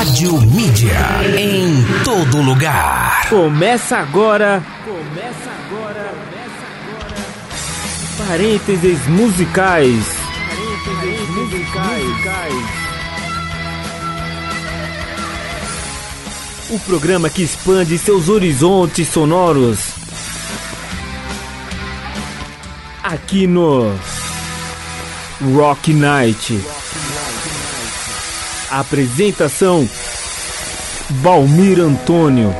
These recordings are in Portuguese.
Rádio Mídia. Em todo lugar. Começa agora. Começa agora. Começa agora. Parênteses musicais. Parênteses musicais. O programa que expande seus horizontes sonoros. Aqui no Rock Night. Apresentação Valmir Antônio.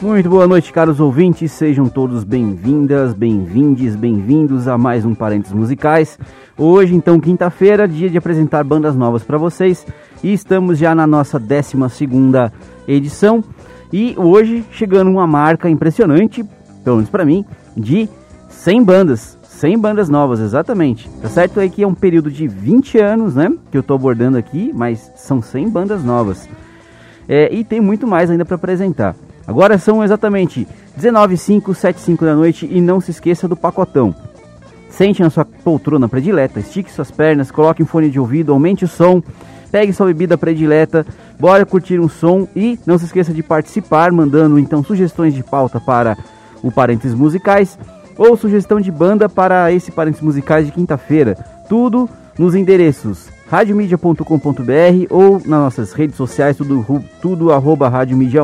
Muito boa noite, caros ouvintes. Sejam todos bem-vindas, bem-vindes, bem-vindos a mais um Parentes Musicais. Hoje, então, quinta-feira, dia de apresentar bandas novas para vocês. E estamos já na nossa 12 edição. E hoje chegando uma marca impressionante, pelo menos para mim, de 100 bandas. 100 bandas novas, exatamente. Tá certo aí que é um período de 20 anos, né? Que eu tô abordando aqui, mas são 100 bandas novas. É, e tem muito mais ainda para apresentar. Agora são exatamente 19 5, 7 5 da noite e não se esqueça do pacotão. Sente na sua poltrona predileta, estique suas pernas, coloque um fone de ouvido, aumente o som, pegue sua bebida predileta, bora curtir um som e não se esqueça de participar, mandando então sugestões de pauta para o Parênteses Musicais ou sugestão de banda para esse Parênteses Musicais de quinta-feira. Tudo nos endereços radiomedia.com.br ou nas nossas redes sociais, tudo, tudo arroba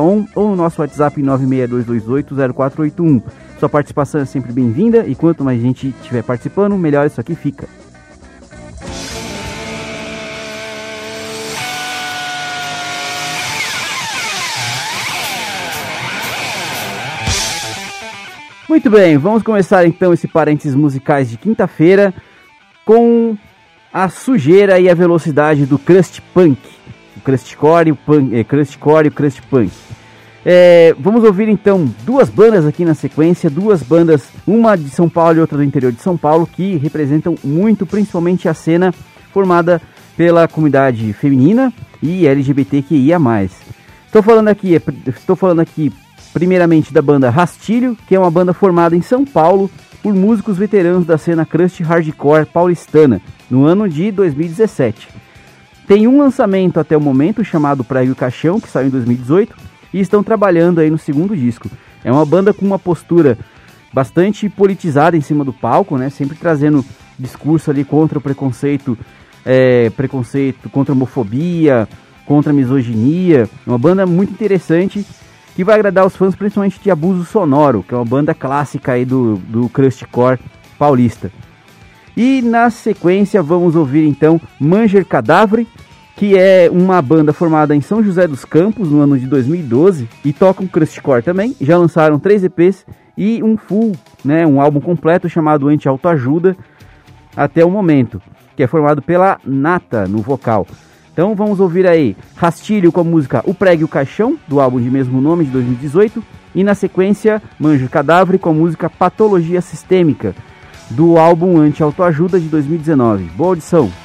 On, ou no nosso WhatsApp 962280481. Sua participação é sempre bem-vinda e quanto mais gente estiver participando, melhor isso aqui fica. Muito bem, vamos começar então esse parênteses musicais de quinta-feira com a sujeira e a velocidade do crust punk, o crustcore, o punk, é, crustcore o crust punk. É, vamos ouvir então duas bandas aqui na sequência, duas bandas, uma de São Paulo e outra do interior de São Paulo, que representam muito, principalmente a cena formada pela comunidade feminina e LGBTQIA+. Estou falando aqui, estou falando aqui primeiramente da banda Rastilho, que é uma banda formada em São Paulo por músicos veteranos da cena crust hardcore paulistana, no ano de 2017. Tem um lançamento até o momento chamado Praia e Caixão, que saiu em 2018, e estão trabalhando aí no segundo disco. É uma banda com uma postura bastante politizada em cima do palco, né? Sempre trazendo discurso ali contra o preconceito, é, preconceito contra a homofobia, contra a misoginia. Uma banda muito interessante que vai agradar os fãs principalmente de Abuso Sonoro, que é uma banda clássica aí do, do crustcore paulista. E na sequência vamos ouvir então Manger Cadáver, que é uma banda formada em São José dos Campos no ano de 2012 e tocam crustcore também. Já lançaram três EPs e um full, né, um álbum completo chamado Anti Autoajuda até o momento, que é formado pela Nata no vocal. Então vamos ouvir aí Rastilho com a música O Pregue o Caixão, do álbum de mesmo nome de 2018. E na sequência, Manjo Cadáver com a música Patologia Sistêmica, do álbum Anti-Autoajuda de 2019. Boa audição!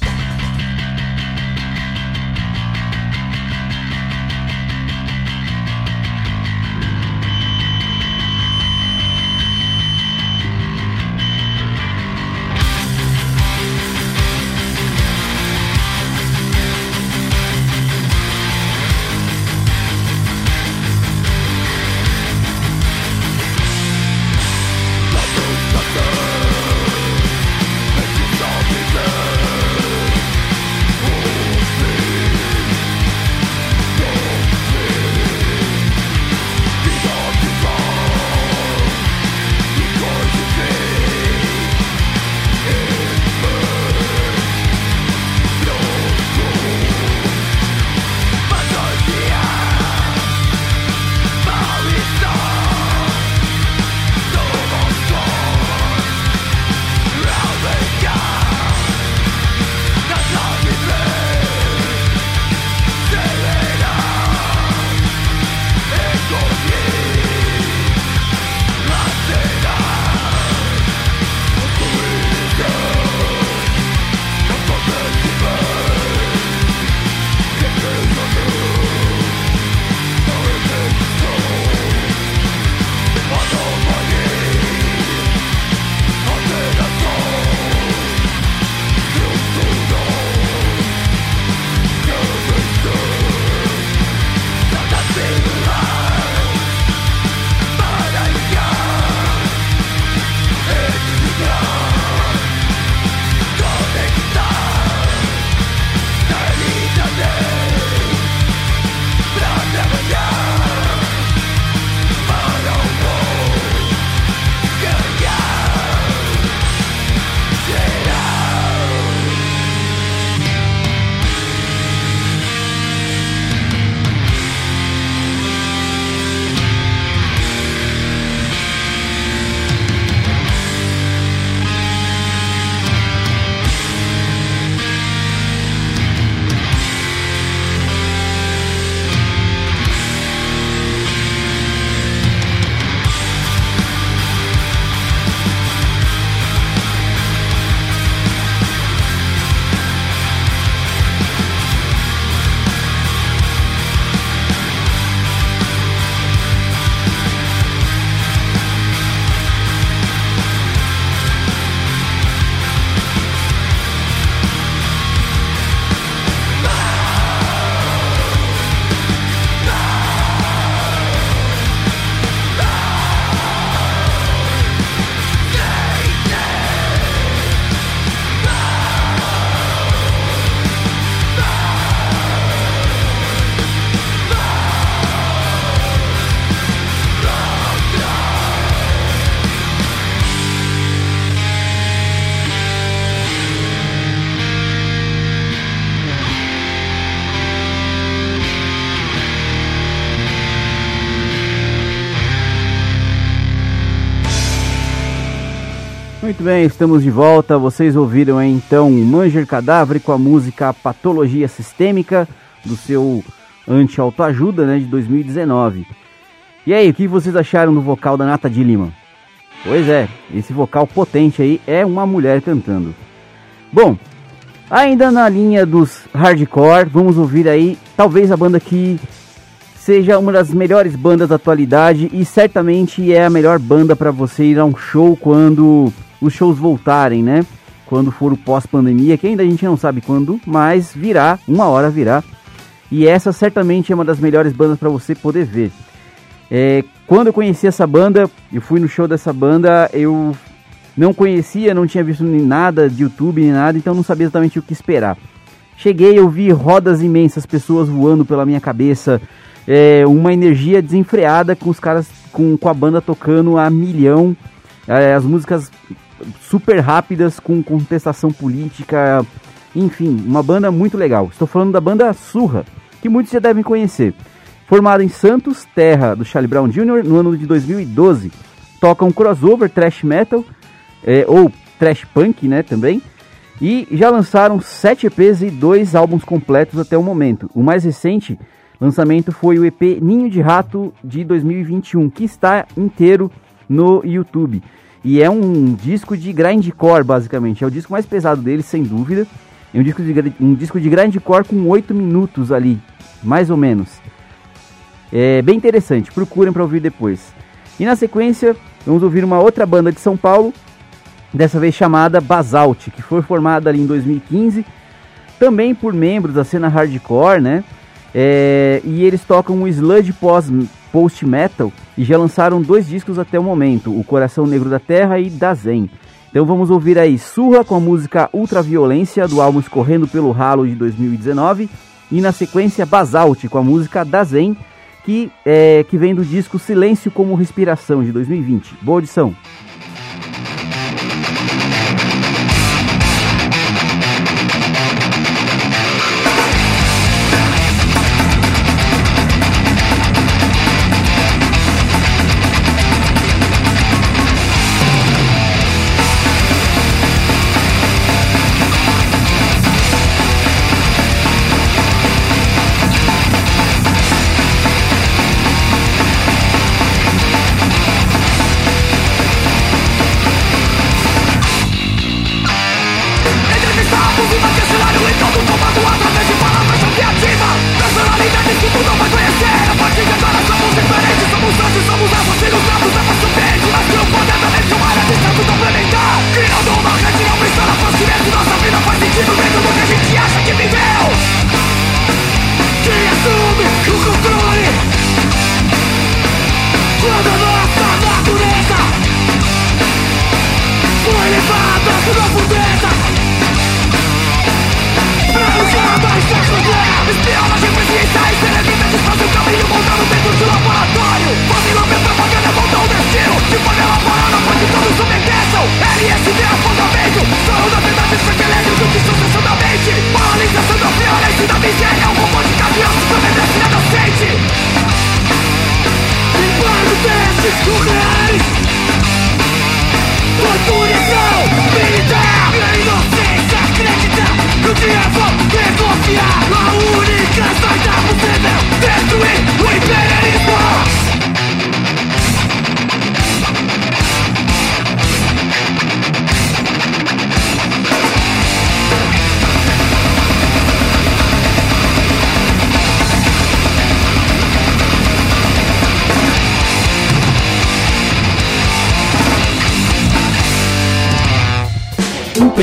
Muito bem, estamos de volta. Vocês ouviram aí, então Manger Cadáver com a música Patologia Sistêmica do seu anti-autoajuda né, de 2019. E aí, o que vocês acharam do vocal da Nata de Lima? Pois é, esse vocal potente aí é uma mulher cantando. Bom, ainda na linha dos hardcore, vamos ouvir aí talvez a banda que seja uma das melhores bandas da atualidade e certamente é a melhor banda para você ir a um show quando os shows voltarem, né? Quando for o pós-pandemia, que ainda a gente não sabe quando, mas virá, uma hora virá. E essa certamente é uma das melhores bandas para você poder ver. É, quando eu conheci essa banda, eu fui no show dessa banda, eu não conhecia, não tinha visto nem nada de YouTube nem nada, então não sabia exatamente o que esperar. Cheguei, eu vi rodas imensas, pessoas voando pela minha cabeça, é, uma energia desenfreada com os caras, com, com a banda tocando a milhão, é, as músicas super rápidas com contestação política, enfim, uma banda muito legal. Estou falando da banda Surra, que muitos já devem conhecer. Formada em Santos, terra do Charlie Brown Jr., no ano de 2012, toca um crossover thrash metal, é, ou thrash punk, né, também, e já lançaram 7 EPs e 2 álbuns completos até o momento. O mais recente lançamento foi o EP Ninho de Rato de 2021, que está inteiro no YouTube. E é um disco de grindcore, basicamente. É o disco mais pesado deles, sem dúvida. É um disco de, um disco de grindcore com 8 minutos ali, mais ou menos. É bem interessante, procurem para ouvir depois. E na sequência, vamos ouvir uma outra banda de São Paulo, dessa vez chamada Basalt, que foi formada ali em 2015, também por membros da cena hardcore, né? É, e eles tocam o sludge post-metal e já lançaram dois discos até o momento, O Coração Negro da Terra e Dazen. Então vamos ouvir aí Surra com a música Ultraviolência do álbum Escorrendo pelo Ralo de 2019 e na sequência Basalt com a música Dazen que, é, que vem do disco Silêncio como Respiração de 2020. Boa audição!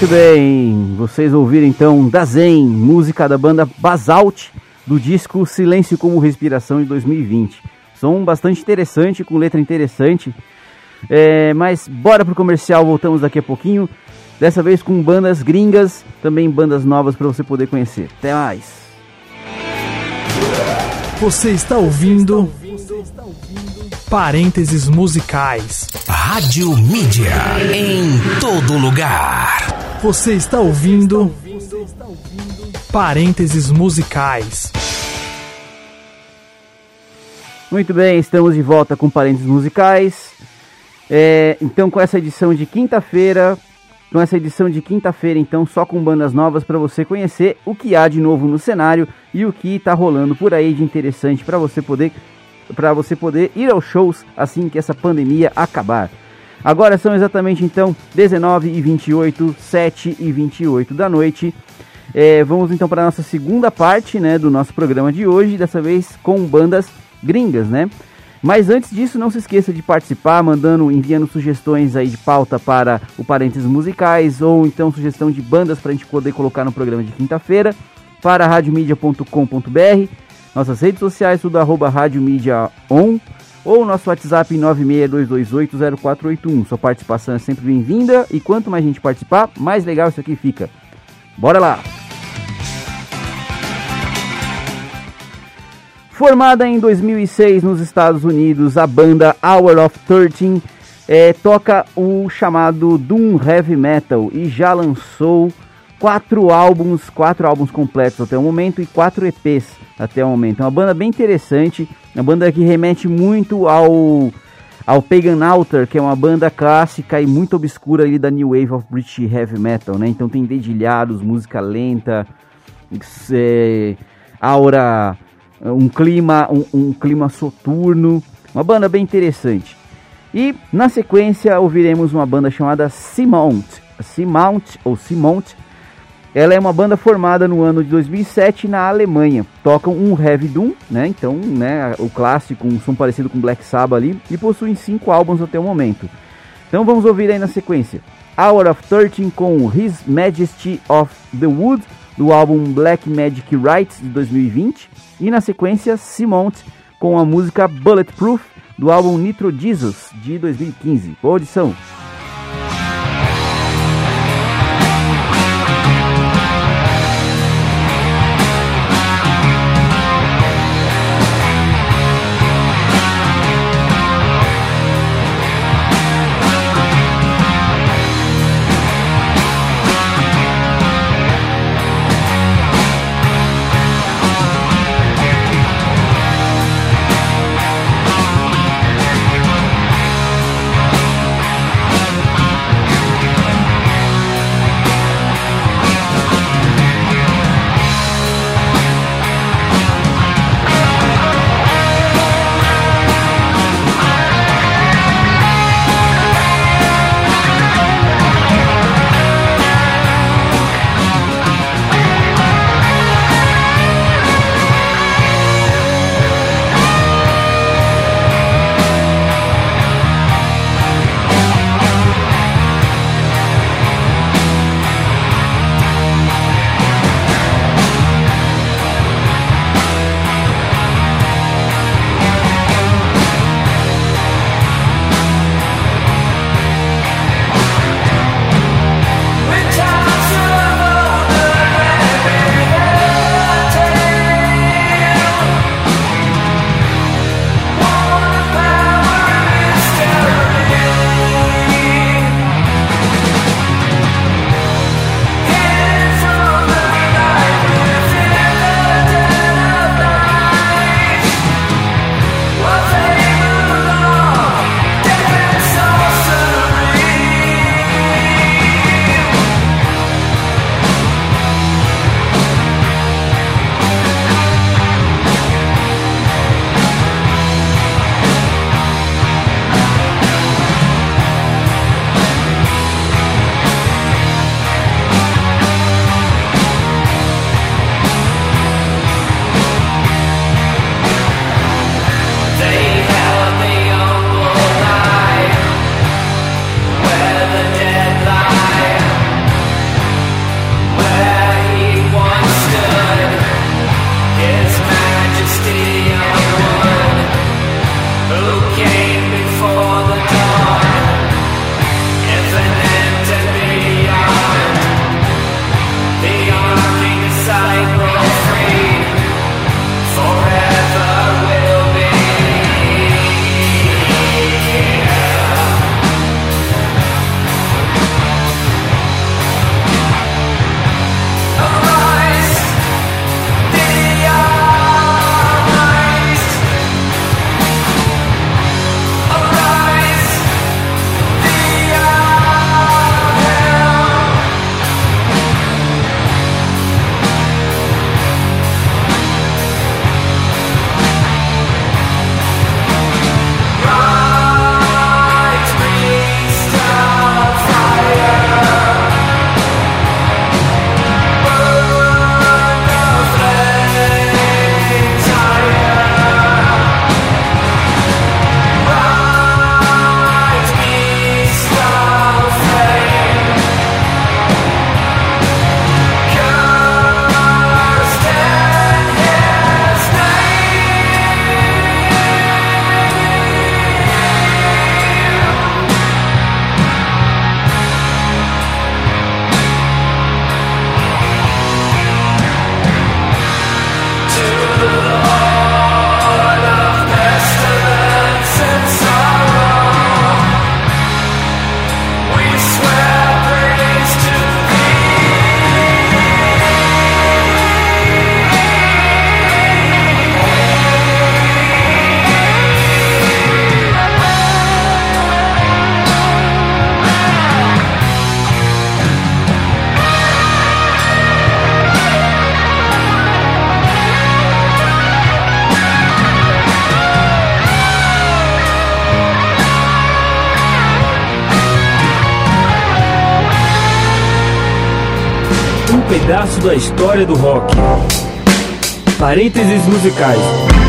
Muito bem, vocês ouviram então Dazen, música da banda Basalt, do disco Silêncio como Respiração de 2020. Som bastante interessante, com letra interessante. É, mas bora pro comercial, voltamos daqui a pouquinho. Dessa vez com bandas gringas, também bandas novas para você poder conhecer. Até mais! Você está ouvindo Parênteses Musicais. Rádio Mídia. Em todo lugar. Você está ouvindo Parênteses Musicais. Muito bem, estamos de volta com Parênteses Musicais. É, então, com essa edição de quinta-feira, com essa edição de quinta-feira, então, só com bandas novas para você conhecer o que há de novo no cenário e o que está rolando por aí de interessante para você poder para você poder ir aos shows assim que essa pandemia acabar. Agora são exatamente então 19 e 28, 7 e 28 da noite. É, vamos então para a nossa segunda parte né, do nosso programa de hoje, dessa vez com bandas gringas, né? Mas antes disso, não se esqueça de participar, mandando, enviando sugestões aí de pauta para o Parênteses Musicais ou então sugestão de bandas para a gente poder colocar no programa de quinta-feira para radiomedia.com.br, nossas redes sociais, tudo arroba Rádio Mídia On, ou nosso WhatsApp 962280481. Sua participação é sempre bem-vinda e quanto mais gente participar, mais legal isso aqui fica. Bora lá! Formada em 2006 nos Estados Unidos, a banda Hour of Thirteen é, toca o chamado Doom Heavy Metal e já lançou quatro álbuns, quatro álbuns completos até o momento e quatro EPs até o momento. É uma banda bem interessante, uma banda que remete muito ao ao Pagan Altar, que é uma banda clássica e muito obscura ali da New Wave of British Heavy Metal, né? Então tem dedilhados, música lenta, é, aura um clima, um, um clima soturno, uma banda bem interessante. E na sequência ouviremos uma banda chamada Simount, Simount ou Simount. Ela é uma banda formada no ano de 2007 na Alemanha. Tocam um heavy doom, né? Então, né, o clássico, um som parecido com Black Sabbath ali, e possuem cinco álbuns até o momento. Então vamos ouvir aí na sequência. Hour of 13 com His Majesty of the Wood, do álbum Black Magic Rights de 2020. E na sequência, Simont com a música Bulletproof do álbum Nitro Jesus de 2015. Boa audição! História do rock. Parênteses musicais.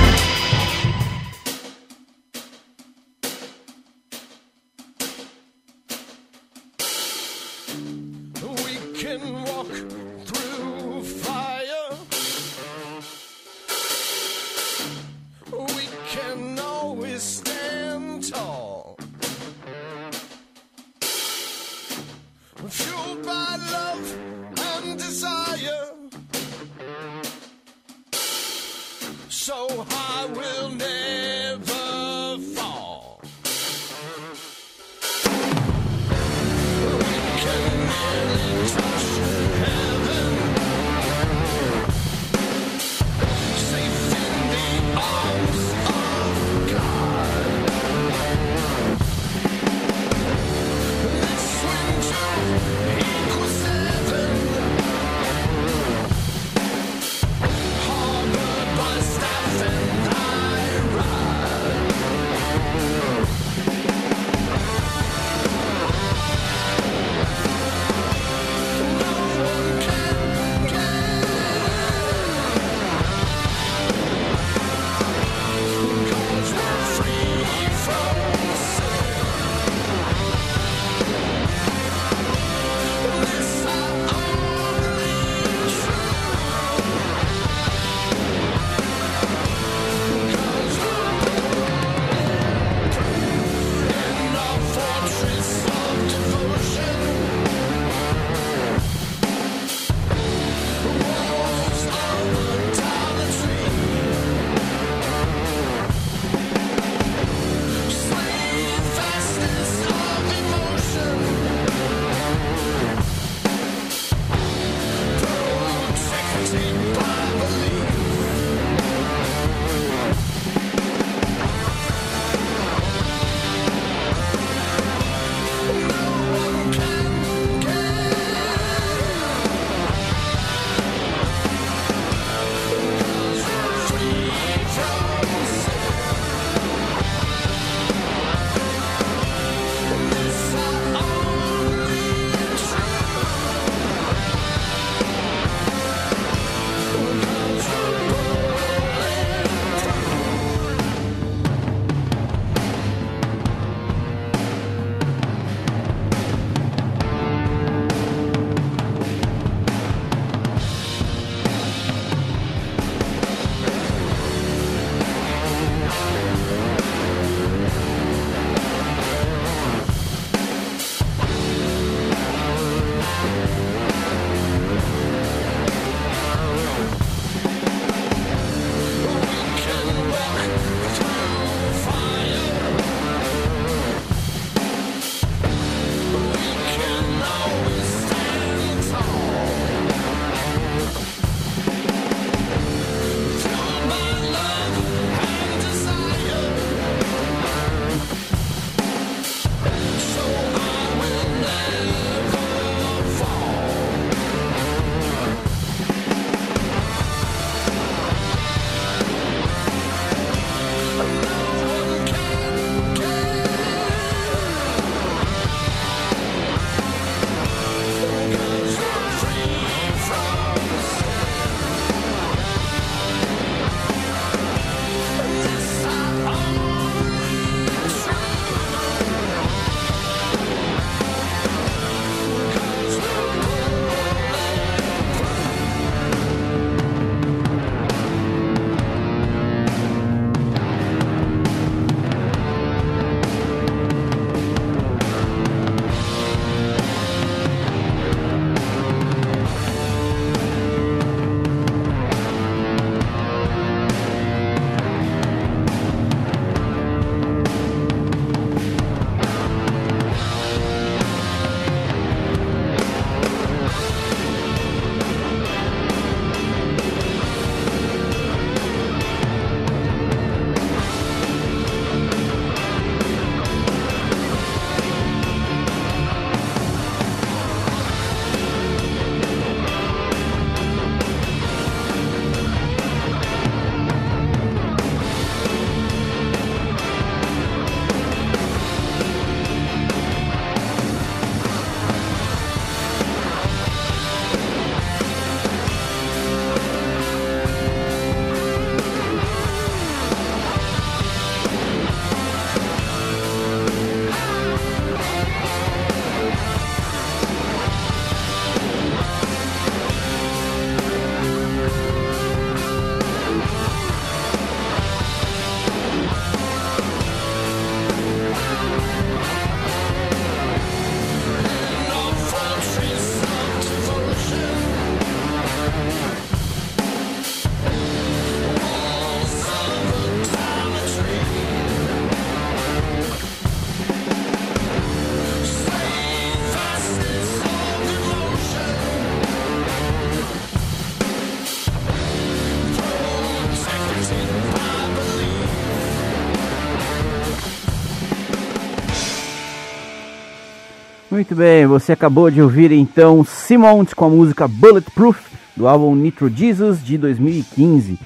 Muito bem, você acabou de ouvir então Simons com a música Bulletproof do álbum Nitro Jesus de 2015.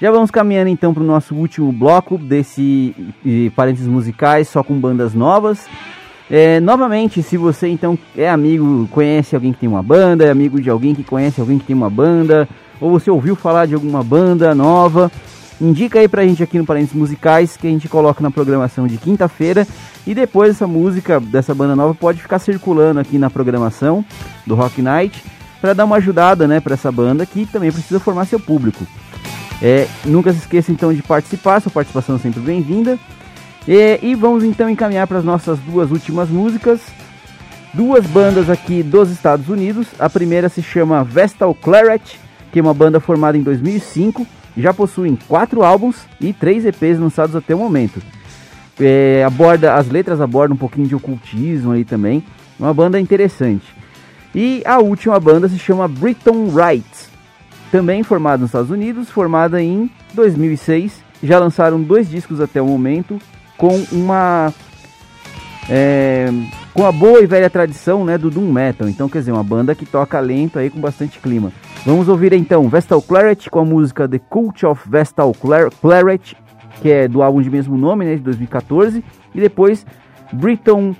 Já vamos caminhando então para o nosso último bloco desse eh, parênteses musicais só com bandas novas. É, novamente, se você então é amigo, conhece alguém que tem uma banda, é amigo de alguém que conhece alguém que tem uma banda, ou você ouviu falar de alguma banda nova, indica aí pra gente aqui no Parênteses Musicais que a gente coloca na programação de quinta-feira e depois essa música dessa banda nova pode ficar circulando aqui na programação do Rock Night para dar uma ajudada, né, para essa banda que também precisa formar seu público. É, nunca se esqueça então de participar, sua participação é sempre bem-vinda. E, e vamos então encaminhar para as nossas duas últimas músicas. Duas bandas aqui dos Estados Unidos. A primeira se chama Vestal Claret, que é uma banda formada em 2005. Já possuem quatro álbuns e três EPs lançados até o momento. É, aborda, as letras abordam um pouquinho de ocultismo aí também. Uma banda interessante. E a última banda se chama Britton Wright, também formada nos Estados Unidos, formada em 2006. Já lançaram dois discos até o momento, com uma é, com a boa e velha tradição né, do Doom Metal. Então, quer dizer, uma banda que toca lento aí com bastante clima. Vamos ouvir então Vestal Claret com a música The Cult of Vestal Claret, que é do álbum de mesmo nome, né, de 2014. E depois Britton,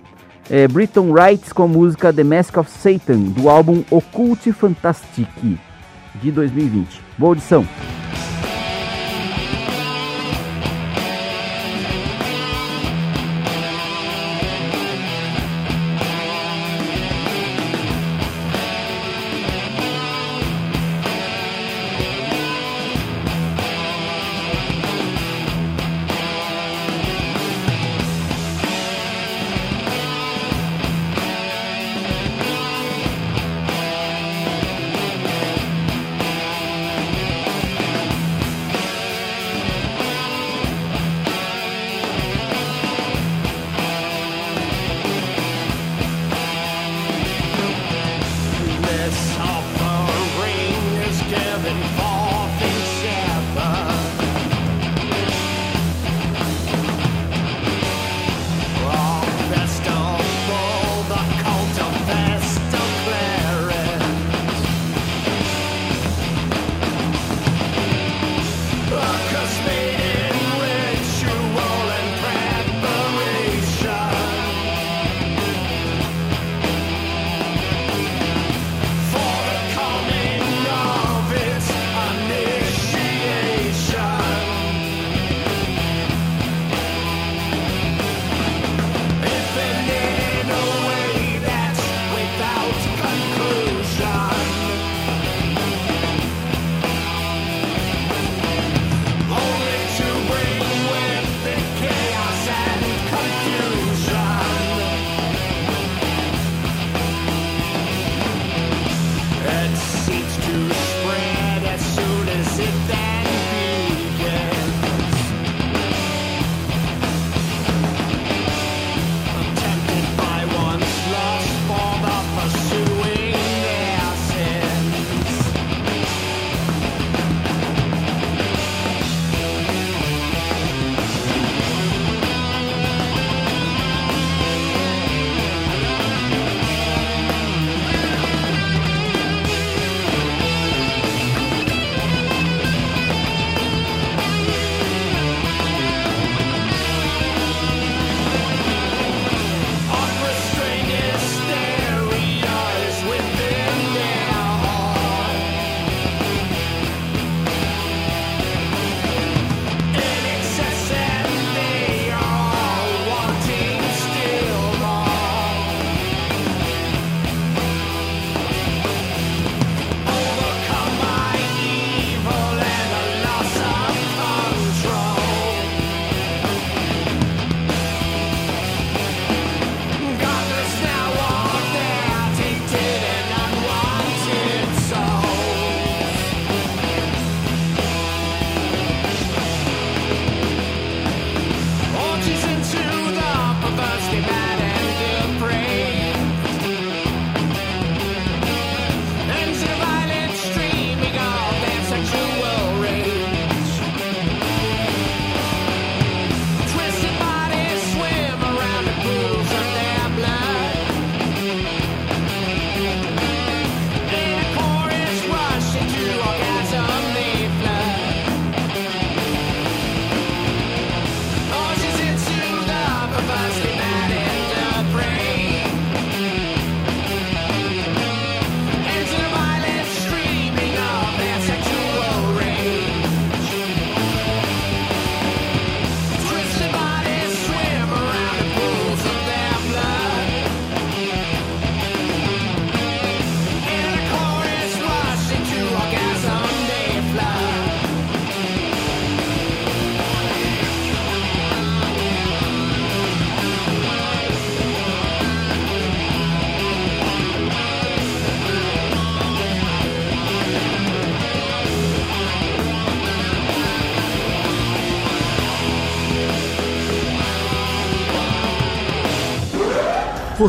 é, Britton Wrights com a música The Mask of Satan, do álbum Occult Fantastic, de 2020. Boa audição!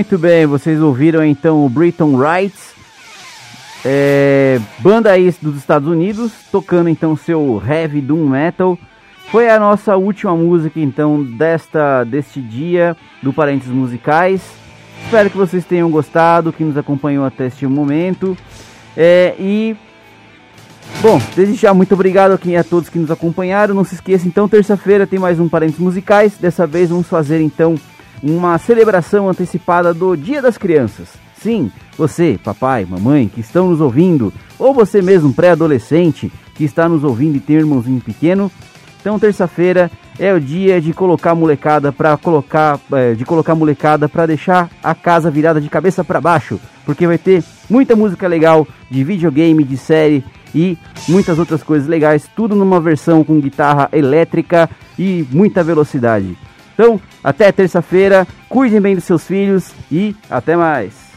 Muito bem, vocês ouviram então o Britton Wrights, é, banda aí dos Estados Unidos, tocando então seu heavy doom metal, Foi a nossa última música então desta deste dia do Parentes Musicais. Espero que vocês tenham gostado, que nos acompanhou até este momento. É, e bom, desde já muito obrigado aqui a todos que nos acompanharam. Não se esqueça então, terça-feira tem mais um Parentes Musicais. Dessa vez vamos fazer então uma celebração antecipada do Dia das Crianças. Sim, você, papai, mamãe, que estão nos ouvindo, ou você mesmo, pré-adolescente, que está nos ouvindo e tem um irmãozinho pequeno. Então, terça-feira é o dia de colocar molecada para colocar, é, de colocar molecada para deixar a casa virada de cabeça para baixo, porque vai ter muita música legal de videogame, de série e muitas outras coisas legais, tudo numa versão com guitarra elétrica e muita velocidade. Então, até terça-feira, cuidem bem dos seus filhos e até mais.